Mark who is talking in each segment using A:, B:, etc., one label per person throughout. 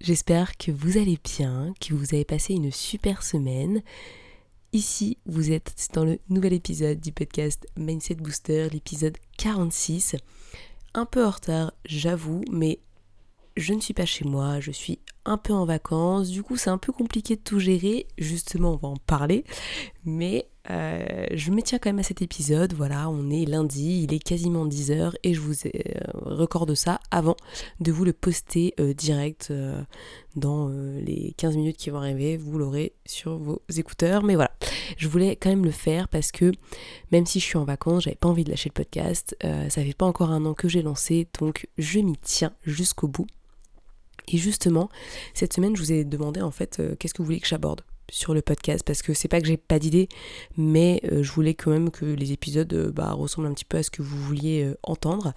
A: J'espère que vous allez bien, que vous avez passé une super semaine. Ici, vous êtes dans le nouvel épisode du podcast Mindset Booster, l'épisode 46. Un peu en retard, j'avoue, mais je ne suis pas chez moi, je suis un peu en vacances, du coup c'est un peu compliqué de tout gérer, justement on va en parler, mais euh, je me tiens quand même à cet épisode, voilà, on est lundi, il est quasiment 10h et je vous euh, recorde ça avant de vous le poster euh, direct dans les 15 minutes qui vont arriver, vous l'aurez sur vos écouteurs, mais voilà, je voulais quand même le faire parce que même si je suis en vacances, j'avais pas envie de lâcher le podcast, ça fait pas encore un an que j'ai lancé, donc je m'y tiens jusqu'au bout. Et justement, cette semaine, je vous ai demandé en fait qu'est-ce que vous voulez que j'aborde sur le podcast? Parce que c'est pas que j'ai pas d'idée mais euh, je voulais quand même que les épisodes euh, bah, ressemblent un petit peu à ce que vous vouliez euh, entendre.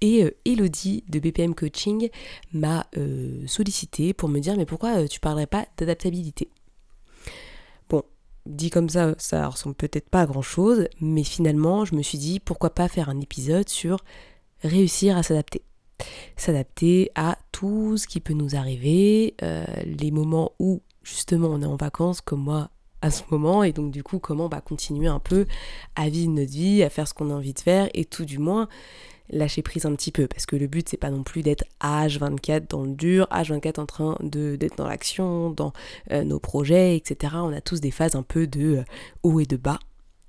A: Et Elodie de BPM Coaching m'a sollicité pour me dire mais pourquoi tu parlerais pas d'adaptabilité? Bon dit comme ça ça ressemble peut-être pas à grand chose mais finalement je me suis dit pourquoi pas faire un épisode sur réussir à s'adapter s'adapter à tout ce qui peut nous arriver les moments où justement on est en vacances comme moi à ce moment. Et donc du coup comment bah, continuer un peu à vivre notre vie, à faire ce qu'on a envie de faire et tout du moins lâcher prise un petit peu. Parce que le but c'est pas non plus d'être H24 dans le dur, H24 en train d'être dans l'action, dans euh, nos projets, etc. On a tous des phases un peu de euh, haut et de bas.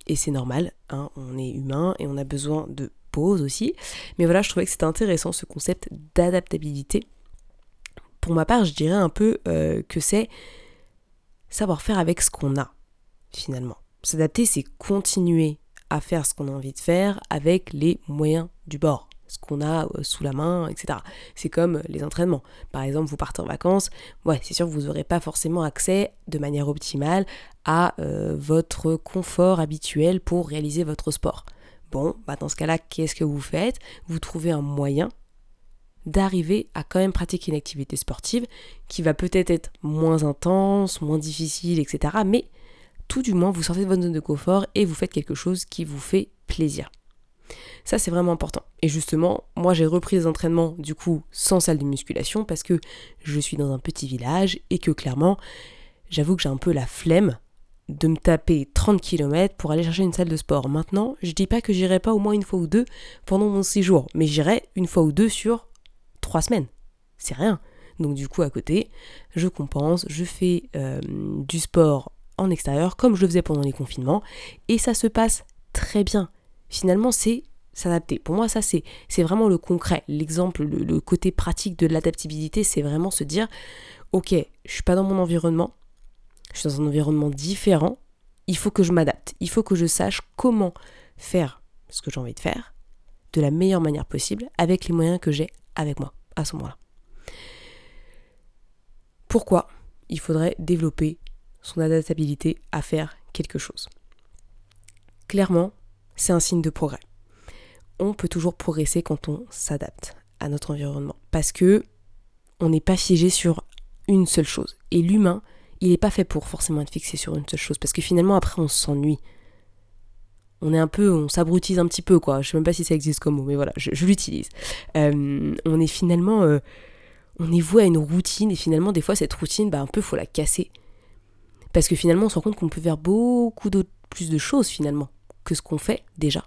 A: Et c'est normal, hein, on est humain et on a besoin de aussi. Mais voilà, je trouvais que c'était intéressant ce concept d'adaptabilité. Pour ma part, je dirais un peu euh, que c'est savoir faire avec ce qu'on a, finalement. S'adapter, c'est continuer à faire ce qu'on a envie de faire avec les moyens du bord, ce qu'on a euh, sous la main, etc. C'est comme les entraînements. Par exemple, vous partez en vacances, ouais, c'est sûr vous n'aurez pas forcément accès de manière optimale à euh, votre confort habituel pour réaliser votre sport. Bon, bah dans ce cas-là, qu'est-ce que vous faites? Vous trouvez un moyen d'arriver à quand même pratiquer une activité sportive qui va peut-être être moins intense, moins difficile, etc. Mais tout du moins, vous sortez de votre zone de confort et vous faites quelque chose qui vous fait plaisir. Ça, c'est vraiment important. Et justement, moi, j'ai repris les entraînements, du coup, sans salle de musculation, parce que je suis dans un petit village et que clairement, j'avoue que j'ai un peu la flemme de me taper 30 km pour aller chercher une salle de sport. Maintenant, je dis pas que j'irai pas au moins une fois ou deux pendant mon séjour, mais j'irai une fois ou deux sur trois semaines. C'est rien. Donc du coup à côté, je compense, je fais euh, du sport en extérieur comme je le faisais pendant les confinements et ça se passe très bien. Finalement c'est s'adapter. Pour moi ça c'est c'est vraiment le concret, l'exemple, le, le côté pratique de l'adaptabilité, c'est vraiment se dire ok, je suis pas dans mon environnement, je suis dans un environnement différent, il faut que je m'adapte, il faut que je sache comment faire ce que j'ai envie de faire de la meilleure manière possible avec les moyens que j'ai avec moi à ce moment-là. Pourquoi il faudrait développer son adaptabilité à faire quelque chose? Clairement, c'est un signe de progrès. On peut toujours progresser quand on s'adapte à notre environnement parce que on n'est pas figé sur une seule chose. Et l'humain, il n'est pas fait pour forcément être fixé sur une seule chose parce que finalement après on s'ennuie on est un peu, on s'abrutise un petit peu, quoi. Je sais même pas si ça existe comme mot, mais voilà, je, l'utilise. Euh, on est finalement, euh, on est voué à une routine, et finalement, des fois, cette routine, bah, un peu, faut la casser. Parce que finalement, on se rend compte qu'on peut faire beaucoup d'autres, plus de choses, finalement, que ce qu'on fait déjà.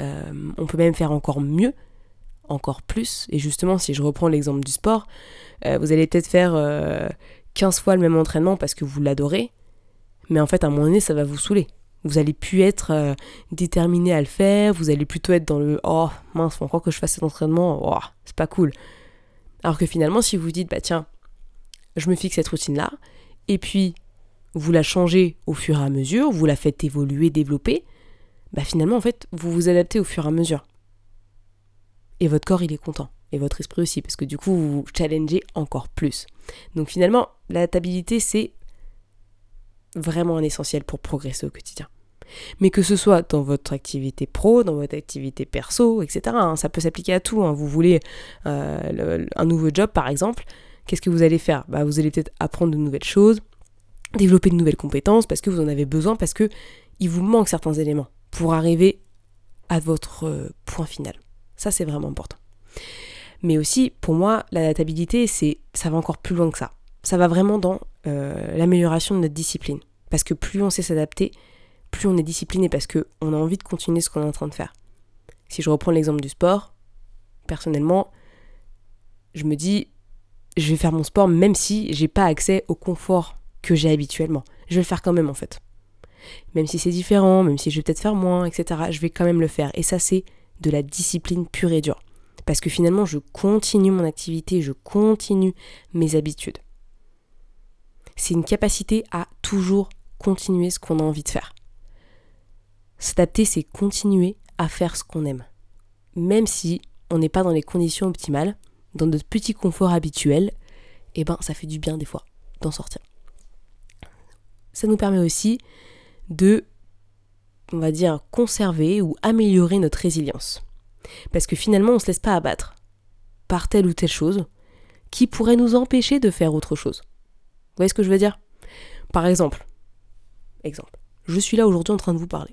A: Euh, on peut même faire encore mieux, encore plus. Et justement, si je reprends l'exemple du sport, vous allez peut-être faire 15 fois le même entraînement parce que vous l'adorez, mais en fait, à un moment donné, ça va vous saouler vous allez plus être euh, déterminé à le faire, vous allez plutôt être dans le oh mince, faut encore que je fasse cet entraînement, oh, c'est pas cool. Alors que finalement, si vous dites bah tiens, je me fixe cette routine là, et puis vous la changez au fur et à mesure, vous la faites évoluer, développer, bah finalement en fait vous vous adaptez au fur et à mesure. Et votre corps il est content, et votre esprit aussi, parce que du coup vous vous challengez encore plus. Donc finalement, l'adaptabilité c'est vraiment un essentiel pour progresser au quotidien. Mais que ce soit dans votre activité pro, dans votre activité perso, etc. Hein, ça peut s'appliquer à tout. Hein. Vous voulez euh, un nouveau job, par exemple, qu'est-ce que vous allez faire? Bah, Vous allez peut-être apprendre de nouvelles choses, développer de nouvelles compétences parce que vous en avez besoin, parce que il vous manque certains éléments pour arriver à votre euh, point final. Ça, c'est vraiment important. Mais aussi, pour moi, l'adaptabilité, c'est, ça va encore plus loin que ça. Ça va vraiment dans euh, l'amélioration de notre discipline. Parce que plus on sait s'adapter, plus on est discipliné parce qu'on a envie de continuer ce qu'on est en train de faire. Si je reprends l'exemple du sport, personnellement, je me dis, je vais faire mon sport même si j'ai pas accès au confort que j'ai habituellement. Je vais le faire quand même en fait. Même si c'est différent, même si je vais peut-être faire moins, etc., je vais quand même le faire. Et ça, c'est de la discipline pure et dure. Parce que finalement, je continue mon activité, je continue mes habitudes. C'est une capacité à toujours continuer ce qu'on a envie de faire. S'adapter, c'est continuer à faire ce qu'on aime. Même si on n'est pas dans les conditions optimales, dans notre petit confort habituel, eh ben ça fait du bien des fois d'en sortir. Ça nous permet aussi de, on va dire, conserver ou améliorer notre résilience. Parce que finalement, on ne se laisse pas abattre par telle ou telle chose qui pourrait nous empêcher de faire autre chose. Vous voyez ce que je veux dire? Par exemple, exemple, je suis là aujourd'hui en train de vous parler.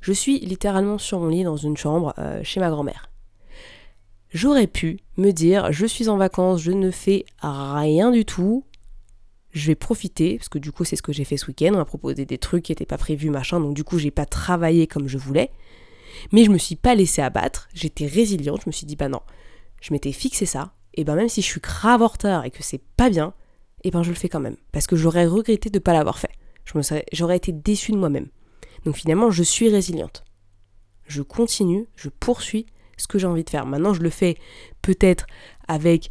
A: Je suis littéralement sur mon lit dans une chambre euh, chez ma grand-mère. J'aurais pu me dire, je suis en vacances, je ne fais rien du tout, je vais profiter, parce que du coup c'est ce que j'ai fait ce week-end, on m'a proposé des trucs qui n'étaient pas prévus, machin, donc du coup j'ai pas travaillé comme je voulais, mais je me suis pas laissé abattre, j'étais résiliente, je me suis dit bah non, je m'étais fixé ça, et ben même si je suis grave en et que c'est pas bien, et ben je le fais quand même, parce que j'aurais regretté de ne pas l'avoir fait, j'aurais été déçue de moi-même. Donc finalement je suis résiliente. Je continue, je poursuis ce que j'ai envie de faire. Maintenant je le fais peut-être avec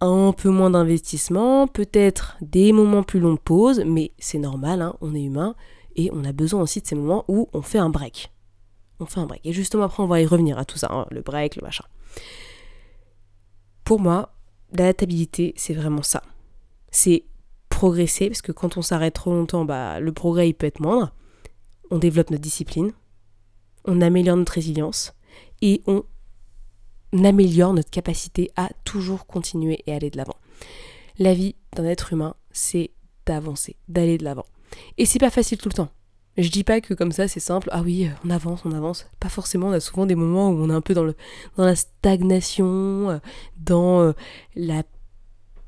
A: un peu moins d'investissement, peut-être des moments plus longs de pause, mais c'est normal, hein, on est humain, et on a besoin aussi de ces moments où on fait un break. On fait un break. Et justement après on va y revenir à tout ça, hein, le break, le machin. Pour moi, l'adaptabilité, c'est vraiment ça. C'est progresser, parce que quand on s'arrête trop longtemps, bah, le progrès il peut être moindre. On développe notre discipline, on améliore notre résilience, et on améliore notre capacité à toujours continuer et aller de l'avant. La vie d'un être humain, c'est d'avancer, d'aller de l'avant. Et c'est pas facile tout le temps. Je dis pas que comme ça c'est simple, ah oui, on avance, on avance. Pas forcément, on a souvent des moments où on est un peu dans, le, dans la stagnation, euh, dans euh, la.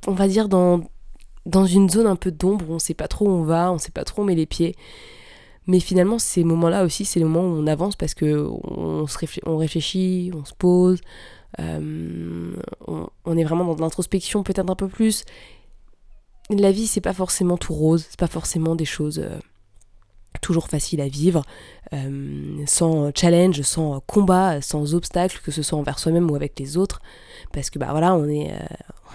A: On va dire dans, dans une zone un peu d'ombre on sait pas trop où on va, on sait pas trop où on met les pieds. Mais finalement, ces moments-là aussi, c'est les moments où on avance parce que on, se on réfléchit, on se pose, euh, on, est vraiment dans de l'introspection peut-être un peu plus. La vie, c'est pas forcément tout rose, c'est pas forcément des choses euh, toujours faciles à vivre, euh, sans challenge, sans combat, sans obstacle, que ce soit envers soi-même ou avec les autres. Parce que bah voilà, on n'est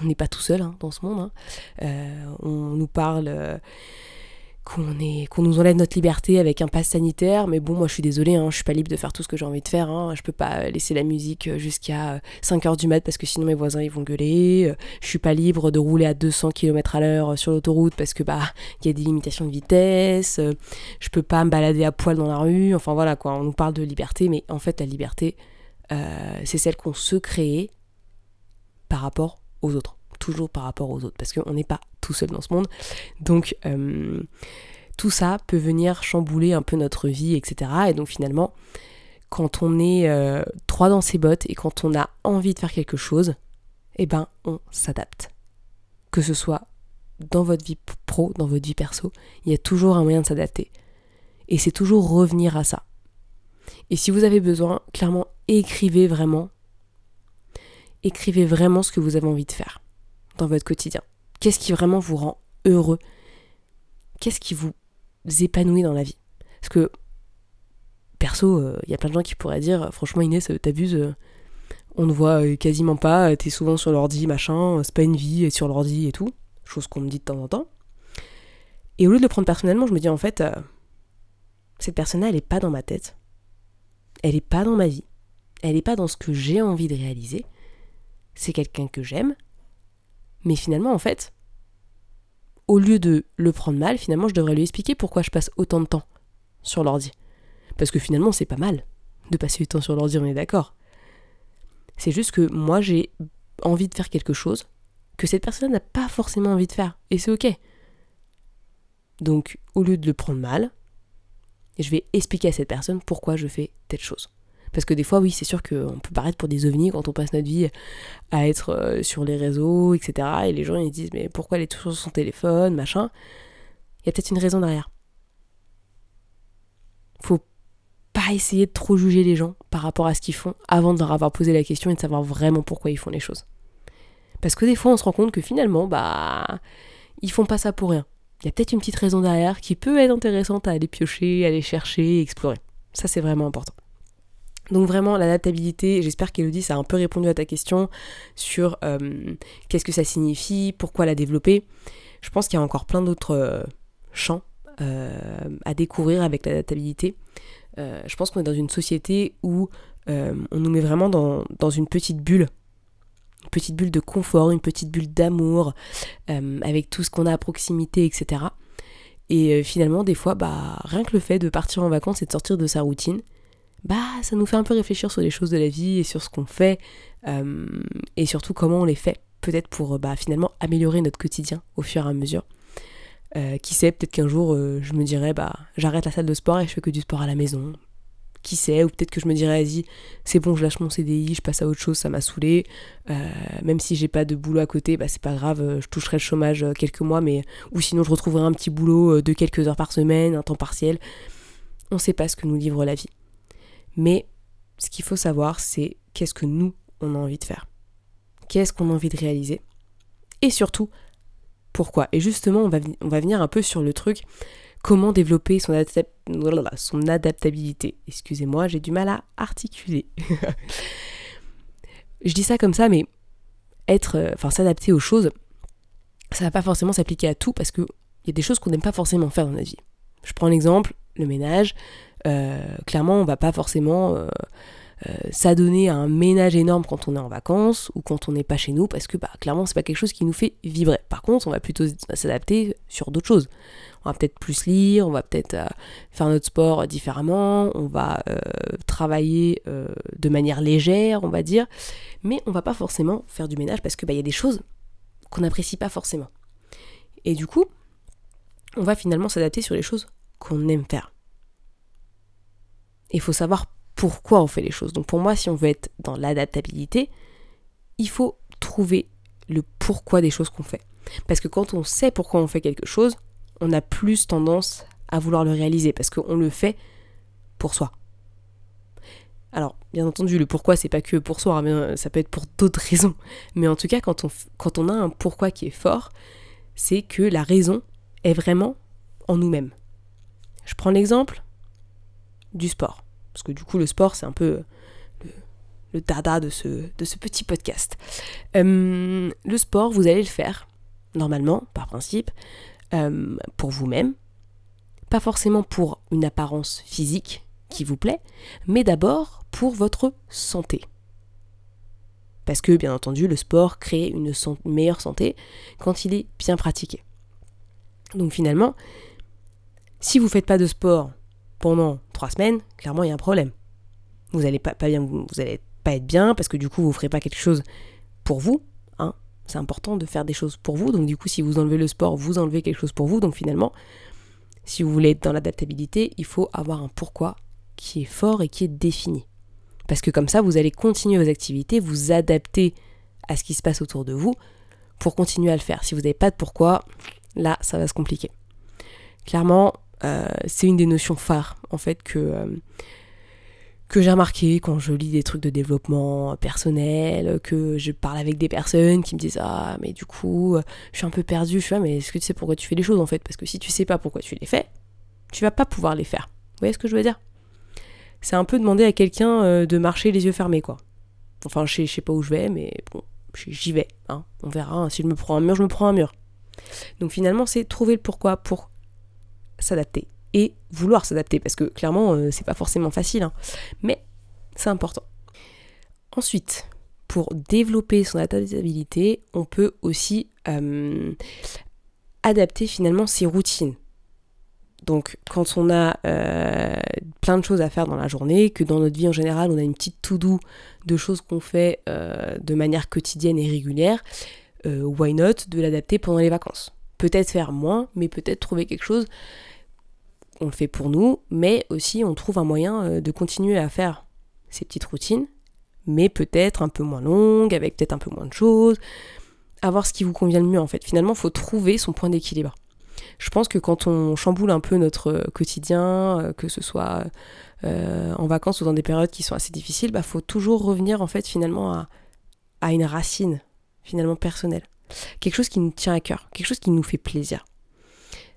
A: on n'est pas tout seul hein, dans ce monde. Hein. on nous parle qu'on nous enlève notre liberté avec un pass sanitaire. Mais bon moi je suis désolée hein, je suis pas libre de faire tout ce que j'ai envie de faire hein, je peux pas laisser la musique euh, jusqu'à 5h euh, du mat parce que sinon mes voisins ils vont gueuler. Euh, je suis pas libre de rouler à 200 km à l'heure sur l'autoroute parce que bah il y a des limitations de vitesse je peux pas me balader à poil dans la rue. Enfin voilà quoi. On nous parle de liberté mais en fait la liberté c'est celle qu'on se crée par rapport aux autres toujours par rapport aux autres, parce qu'on n'est pas tout seul dans ce monde. Donc euh, tout ça peut venir chambouler un peu notre vie, etc. Et donc finalement, quand on est euh, trois dans ses bottes et quand on a envie de faire quelque chose, eh ben on s'adapte. Que ce soit dans votre vie pro, dans votre vie perso, il y a toujours un moyen de s'adapter. Et c'est toujours revenir à ça. Et si vous avez besoin, clairement, écrivez vraiment. Écrivez vraiment ce que vous avez envie de faire dans votre quotidien Qu'est-ce qui vraiment vous rend heureux? Qu'est-ce qui vous épanouit dans la vie? Parce que, perso, il euh, y a plein de gens qui pourraient dire Franchement, Inès, euh, t'abuses, euh, on ne voit quasiment pas, t'es souvent sur l'ordi, machin, c'est pas une vie, et sur l'ordi et tout. Chose qu'on me dit de temps en temps. Et au lieu de le prendre personnellement, je me dis en fait, cette personne-là, elle est pas dans ma tête. Elle est pas dans ma vie. Elle est pas dans ce que j'ai envie de réaliser. C'est quelqu'un que j'aime, mais finalement, en fait, au lieu de le prendre mal, finalement, je devrais lui expliquer pourquoi je passe autant de temps sur l'ordi. Parce que finalement, c'est pas mal de passer du temps sur l'ordi, on est d'accord. C'est juste que moi, j'ai envie de faire quelque chose que cette personne n'a pas forcément envie de faire. Et c'est ok. Donc, au lieu de le prendre mal, je vais expliquer à cette personne pourquoi je fais telle chose. Parce que des fois, oui, c'est sûr qu'on peut paraître pour des ovnis quand on passe notre vie à être euh, sur les réseaux, etc. Et les gens, ils disent, mais pourquoi elle est toujours sur son téléphone, machin. Il y a peut-être une raison derrière. Faut pas essayer de trop juger les gens par rapport à ce qu'ils font avant de leur avoir posé la question et de savoir vraiment pourquoi ils font les choses. Parce que des fois, on se rend compte que finalement, bah, ils font pas ça pour rien. Il y a peut-être une petite raison derrière qui peut être intéressante à aller piocher, aller chercher, explorer. Ça, c'est vraiment important. Donc vraiment l'adaptabilité, j'espère qu'Elodie ça a un peu répondu à ta question sur euh, qu'est-ce que ça signifie, pourquoi la développer. Je pense qu'il y a encore plein d'autres euh, champs euh, à découvrir avec l'adaptabilité. je pense qu'on est dans une société où on nous met vraiment dans, dans, une petite bulle. Une petite bulle de confort, une petite bulle d'amour, avec tout ce qu'on a à proximité, etc. Et finalement, des fois, bah, rien que le fait de partir en vacances et de sortir de sa routine, bah ça nous fait un peu réfléchir sur les choses de la vie et sur ce qu'on fait euh, et surtout comment on les fait, peut-être pour bah, finalement améliorer notre quotidien au fur et à mesure. Euh, qui sait, peut-être qu'un jour euh, je me dirais bah j'arrête la salle de sport et je fais que du sport à la maison. Qui sait, ou peut-être que je me dirais vas-y, c'est bon, je lâche mon CDI, je passe à autre chose, ça m'a saoulé. même si j'ai pas de boulot à côté, bah c'est pas grave, je toucherai le chômage quelques mois, mais ou sinon je retrouverai un petit boulot de quelques heures par semaine, un temps partiel. On sait pas ce que nous livre la vie. Mais ce qu'il faut savoir, c'est qu'est-ce que nous, on a envie de faire. Qu'est-ce qu'on a envie de réaliser. Et surtout, pourquoi. Et justement, on va, venir un peu sur le truc, comment développer son, son adaptabilité. Excusez-moi, j'ai du mal à articuler. Je dis ça comme ça, mais être, euh, enfin s'adapter aux choses, ça va pas forcément s'appliquer à tout parce qu'il y a des choses qu'on n'aime pas forcément faire dans la vie. Je prends l'exemple, le ménage. Euh, clairement, on va pas forcément euh, euh, s'adonner à un ménage énorme quand on est en vacances ou quand on n'est pas chez nous parce que bah, clairement c'est pas quelque chose qui nous fait vibrer. Par contre, on va plutôt s'adapter sur d'autres choses. On va peut-être plus lire, on va peut-être faire notre sport différemment, on va travailler de manière légère, on va dire, mais on va pas forcément faire du ménage parce que bah, y a des choses qu'on n'apprécie pas forcément. Et du coup, on va finalement s'adapter sur les choses qu'on aime faire. Il faut savoir pourquoi on fait les choses. Donc pour moi, si on veut être dans l'adaptabilité, il faut trouver le pourquoi des choses qu'on fait. Parce que quand on sait pourquoi on fait quelque chose, on a plus tendance à vouloir le réaliser parce qu'on le fait pour soi. Alors, bien entendu, le pourquoi, c'est pas que pour soi, hein, mais ça peut être pour d'autres raisons. Mais en tout cas, quand on, quand on a un pourquoi qui est fort, c'est que la raison est vraiment en nous-mêmes. Je prends l'exemple du sport. Parce que du coup, le sport, c'est un peu le, dada de ce, petit podcast. Euh, le sport, vous allez le faire, normalement, par principe, euh, pour vous-même. Pas forcément pour une apparence physique qui vous plaît, mais d'abord pour votre santé. Parce que, bien entendu, le sport crée une meilleure santé quand il est bien pratiqué. Donc finalement, si vous ne faites pas de sport pendant trois semaines, clairement il y a un problème. Vous n'allez pas, bien, vous pas être bien parce que du coup vous ne ferez pas quelque chose pour vous. Hein. C'est important de faire des choses pour vous. Donc du coup si vous enlevez le sport, vous enlevez quelque chose pour vous. Donc finalement, si vous voulez être dans l'adaptabilité, il faut avoir un pourquoi qui est fort et qui est défini. Parce que comme ça, vous allez continuer vos activités, vous adapter à ce qui se passe autour de vous pour continuer à le faire. Si vous n'avez pas de pourquoi, là, ça va se compliquer. Clairement, euh, c'est une des notions phares en fait que, euh, que j'ai remarqué quand je lis des trucs de développement personnel, que je parle avec des personnes qui me disent Ah, mais du coup, euh, je suis un peu perdu. Je suis ah, mais est-ce que tu sais pourquoi tu fais les choses en fait? Parce que si tu sais pas pourquoi tu les fais, tu vas pas pouvoir les faire. Vous voyez ce que je veux dire? C'est un peu demander à quelqu'un de marcher les yeux fermés, quoi. Enfin, je sais, je sais pas où je vais, mais bon, j'y vais. Hein. On verra. Hein. Si je me prends un mur, je me prends un mur. Donc finalement, c'est trouver le pourquoi pour s'adapter et vouloir s'adapter parce que clairement euh, c'est pas forcément facile hein. mais c'est important. Ensuite, pour développer son adaptabilité, on peut aussi euh, adapter finalement ses routines. Donc quand on a euh, plein de choses à faire dans la journée, que dans notre vie en général on a une petite to-do de choses qu'on fait de manière quotidienne et régulière, why not de l'adapter pendant les vacances? Peut-être faire moins, mais peut-être trouver quelque chose, on le fait pour nous, mais aussi on trouve un moyen de continuer à faire ces petites routines, mais peut-être un peu moins longues, avec peut-être un peu moins de choses, avoir ce qui vous convient le mieux en fait. Finalement, il faut trouver son point d'équilibre je pense que quand on chamboule un peu notre euh, quotidien, euh, que ce soit euh, en vacances ou dans des périodes qui sont assez difficiles, bah faut toujours revenir en fait finalement à une racine finalement personnelle. Quelque chose qui nous tient à cœur, quelque chose qui nous fait plaisir.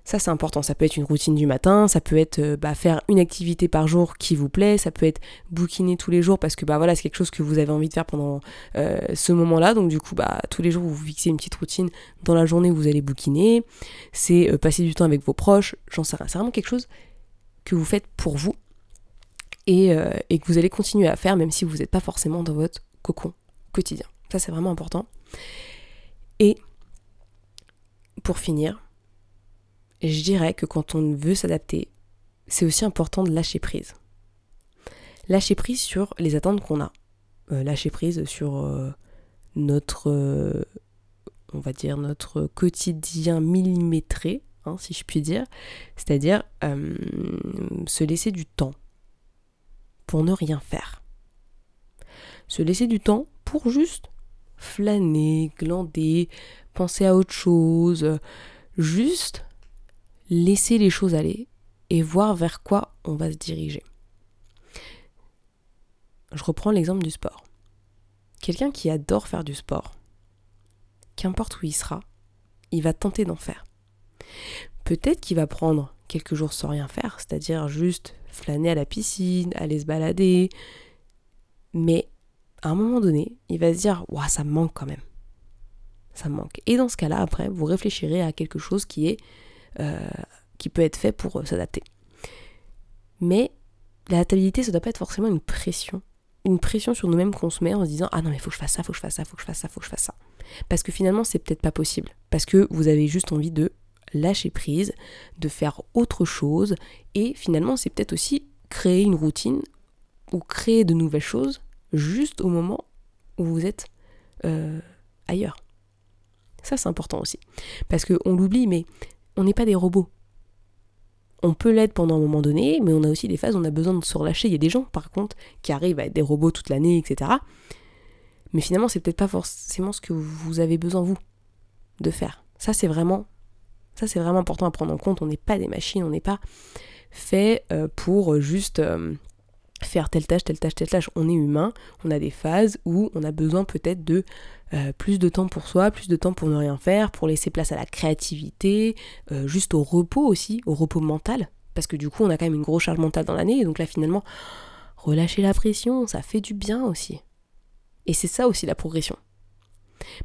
A: Ça, c'est important. Ça peut être une routine du matin, ça peut être euh, bah, faire une activité par jour qui vous plaît, ça peut être bouquiner tous les jours parce que bah, voilà, c'est quelque chose que vous avez envie de faire pendant euh, ce moment-là. Donc, du coup, bah, tous les jours, vous vous fixez une petite routine dans la journée où vous allez bouquiner. C'est euh, passer du temps avec vos proches, j'en sais rien. C'est vraiment quelque chose que vous faites pour vous et, et que vous allez continuer à faire même si vous n'êtes pas forcément dans votre cocon quotidien. Ça, c'est vraiment important. Et pour finir, je dirais que quand on veut s'adapter, c'est aussi important de lâcher prise. Lâcher prise sur les attentes qu'on a. Euh, lâcher prise sur euh, notre, euh, on va dire, notre quotidien millimétré, hein, si je puis dire. C'est-à-dire se laisser du temps pour ne rien faire. Se laisser du temps pour juste flâner, glander, penser à autre chose, juste laisser les choses aller et voir vers quoi on va se diriger. Je reprends l'exemple du sport. Quelqu'un qui adore faire du sport, qu'importe où il sera, il va tenter d'en faire. Peut-être qu'il va prendre quelques jours sans rien faire, c'est-à-dire juste flâner à la piscine, aller se balader, mais à un moment donné, il va se dire ça me manque quand même. Ça me manque. Et dans ce cas-là, après, vous réfléchirez à quelque chose qui est euh, qui peut être fait pour euh, s'adapter. Mais l'adaptabilité, ça doit pas être forcément une pression. Une pression sur nous-mêmes qu'on se met en se disant Ah non, mais faut que je fasse ça, faut que je fasse ça, faut que je fasse ça, faut que je fasse ça. Parce que finalement, c'est peut-être pas possible. Parce que vous avez juste envie de lâcher prise, de faire autre chose. Et finalement, c'est peut-être aussi créer une routine ou créer de nouvelles choses juste au moment où vous êtes euh, ailleurs. Ça, c'est important aussi. Parce qu'on l'oublie, mais on n'est pas des robots. On peut l'être pendant un moment donné, mais on a aussi des phases où on a besoin de se relâcher. Il y a des gens, par contre, qui arrivent à être des robots toute l'année, etc. Mais finalement, c'est peut-être pas forcément ce que vous avez besoin, vous, de faire. Ça, c'est vraiment, ça, c'est vraiment important à prendre en compte. On n'est pas des machines, on n'est pas fait euh, pour juste euh, faire telle tâche, telle tâche, telle tâche. On est humain, on a des phases où on a besoin peut-être de euh, plus de temps pour soi, plus de temps pour ne rien faire, pour laisser place à la créativité, euh, juste au repos aussi, au repos mental. Parce que du coup, on a quand même une grosse charge mentale dans l'année, et donc là, finalement, relâcher la pression, ça fait du bien aussi. Et c'est ça aussi la progression.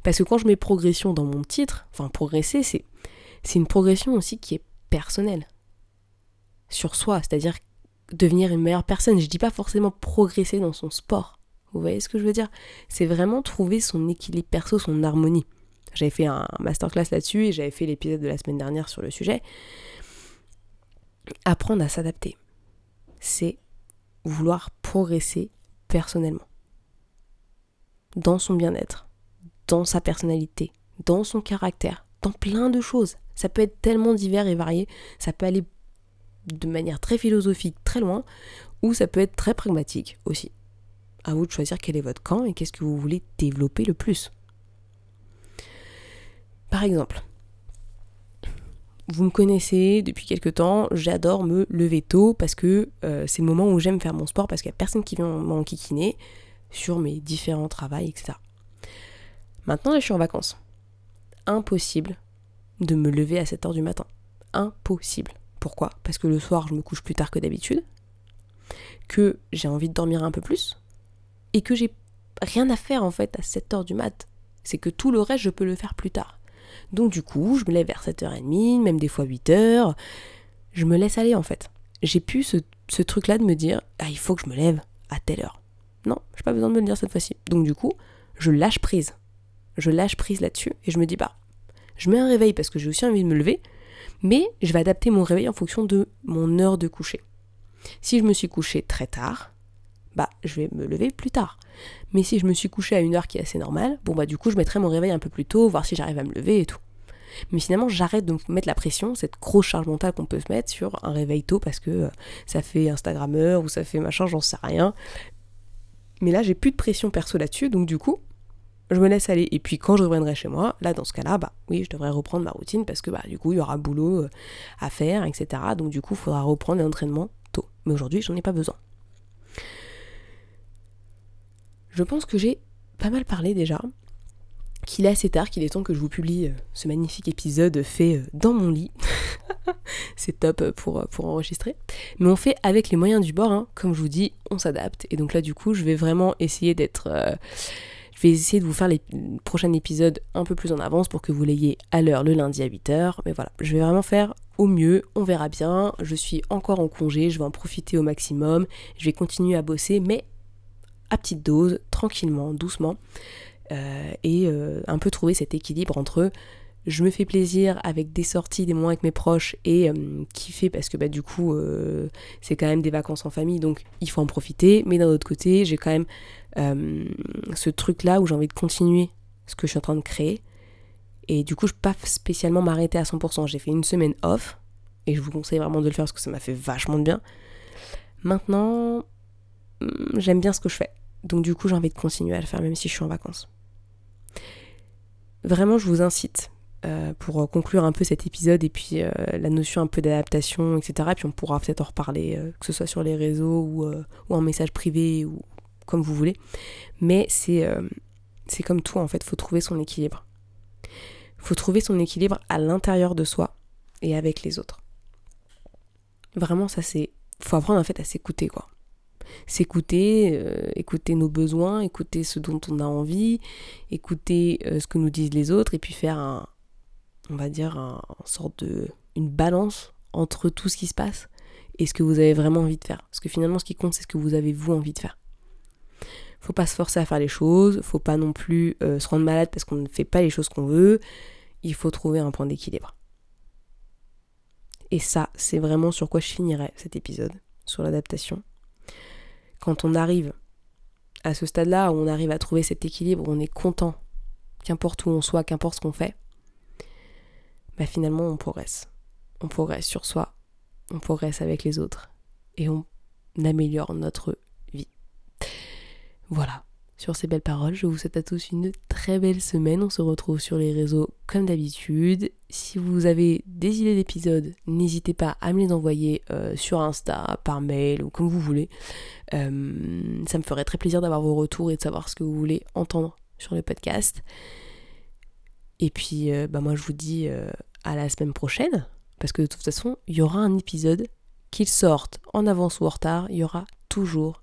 A: Parce que quand je mets progression dans mon titre, enfin progresser, c'est, c'est une progression aussi qui est personnelle. Sur soi, c'est-à-dire devenir une meilleure personne. Je dis pas forcément progresser dans son sport. Vous voyez ce que je veux dire? C'est vraiment trouver son équilibre perso, son harmonie. J'avais fait un masterclass là-dessus et j'avais fait l'épisode de la semaine dernière sur le sujet. Apprendre à s'adapter, c'est vouloir progresser personnellement. Dans son bien-être, dans sa personnalité, dans son caractère, dans plein de choses. Ça peut être tellement divers et varié, ça peut aller de manière très philosophique très loin, ou ça peut être très pragmatique aussi. À vous de choisir quel est votre camp et qu'est-ce que vous voulez développer le plus. Par exemple, vous me connaissez depuis quelques temps, j'adore me lever tôt parce que euh, c'est le moment où j'aime faire mon sport parce qu'il n'y a personne qui vient m'enquiquiner sur mes différents travails, etc. Maintenant, je suis en vacances. Impossible de me lever à 7h du matin. Impossible. Pourquoi Parce que le soir, je me couche plus tard que d'habitude, que j'ai envie de dormir un peu plus, et que j'ai rien à faire en fait à 7h du mat. C'est que tout le reste, je peux le faire plus tard. Donc du coup, je me lève vers 7h30, même des fois 8h. Je me laisse aller en fait. J'ai ce, ce truc-là de me dire, ah, il faut que je me lève à telle heure. Non, j'ai pas besoin de me le dire cette fois-ci. Donc du coup, je lâche prise. Je lâche prise là-dessus et je me dis, bah, Je mets un réveil parce que j'ai aussi envie de me lever, mais je vais adapter mon réveil en fonction de mon heure de coucher. Si je me suis couché très tard, bah je vais me lever plus tard. Mais si je me suis couché à une heure qui est assez normale, bon bah du coup je mettrai mon réveil un peu plus tôt, voir si j'arrive à me lever et tout. Mais finalement j'arrête de me mettre la pression, cette grosse charge mentale qu'on peut se mettre sur un réveil tôt parce que euh, ça fait Instagrammeur ou ça fait machin, j'en sais rien. Mais là j'ai plus de pression perso là-dessus, donc du coup je me laisse aller. Et puis quand je reviendrai chez moi, là dans ce cas-là, bah oui, je devrais reprendre ma routine parce que bah du coup il y aura boulot euh, à faire, etc. Donc du coup il faudra reprendre l'entraînement tôt. Mais aujourd'hui j'en ai pas besoin. Je pense que j'ai pas mal parlé déjà, qu'il est assez tard, qu'il est temps que je vous publie euh, ce magnifique épisode fait euh, dans mon lit. c'est top pour, enregistrer. Mais on fait avec les moyens du bord, hein. comme je vous dis, on s'adapte. Et donc là, du coup, je vais vraiment essayer d'être. Je vais essayer de vous faire les prochains épisodes un peu plus en avance pour que vous l'ayez à l'heure le lundi à 8h. Mais voilà, je vais vraiment faire au mieux, on verra bien. Je suis encore en congé, je vais en profiter au maximum. Je vais continuer à bosser, mais à petite dose, tranquillement, doucement, euh, et euh, un peu trouver cet équilibre entre je me fais plaisir avec des sorties, des moments avec mes proches et euh, kiffer parce que bah, du coup c'est quand même des vacances en famille donc il faut en profiter, mais d'un autre côté j'ai quand même ce truc là où j'ai envie de continuer ce que je suis en train de créer et du coup je peux pas spécialement m'arrêter à 100%. J'ai fait une semaine off et je vous conseille vraiment de le faire parce que ça m'a fait vachement de bien. Maintenant, hmm, j'aime bien ce que je fais. Donc du coup, j'ai envie de continuer à le faire même si je suis en vacances. Vraiment, je vous incite euh, pour conclure un peu cet épisode et puis euh, la notion un peu d'adaptation, etc. Et puis on pourra peut-être en reparler, euh, que ce soit sur les réseaux ou, ou, en message privé ou comme vous voulez. Mais c'est c'est comme tout en fait, faut trouver son équilibre. Faut trouver son équilibre à l'intérieur de soi et avec les autres. Vraiment, ça c'est. Faut apprendre en fait à s'écouter quoi s'écouter, euh, écouter nos besoins, écouter ce dont on a envie, écouter euh, ce que nous disent les autres et puis faire un, on va dire, un, sorte de, une balance entre tout ce qui se passe et ce que vous avez vraiment envie de faire. Parce que finalement, ce qui compte, c'est ce que vous avez vous envie de faire. Faut pas se forcer à faire les choses, faut pas non plus euh, se rendre malade parce qu'on ne fait pas les choses qu'on veut. Il faut trouver un point d'équilibre. Et ça, c'est vraiment sur quoi je finirai cet épisode, sur l'adaptation quand on arrive à ce stade-là, où on arrive à trouver cet équilibre, où on est content, qu'importe où on soit, qu'importe ce qu'on fait, bah finalement on progresse. On progresse sur soi, on progresse avec les autres et on améliore notre vie. Voilà. Sur ces belles paroles, je vous souhaite à tous une très belle semaine. On se retrouve sur les réseaux comme d'habitude. Si vous avez des idées d'épisodes, n'hésitez pas à me les envoyer euh, sur Insta, par mail ou comme vous voulez. Euh, ça me ferait très plaisir d'avoir vos retours et de savoir ce que vous voulez entendre sur le podcast. Et puis, euh, bah moi, je vous dis à la semaine prochaine, parce que de toute façon, il y aura un épisode, qu'il sorte en avance ou en retard, il y aura toujours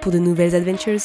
A: pour de nouvelles adventures.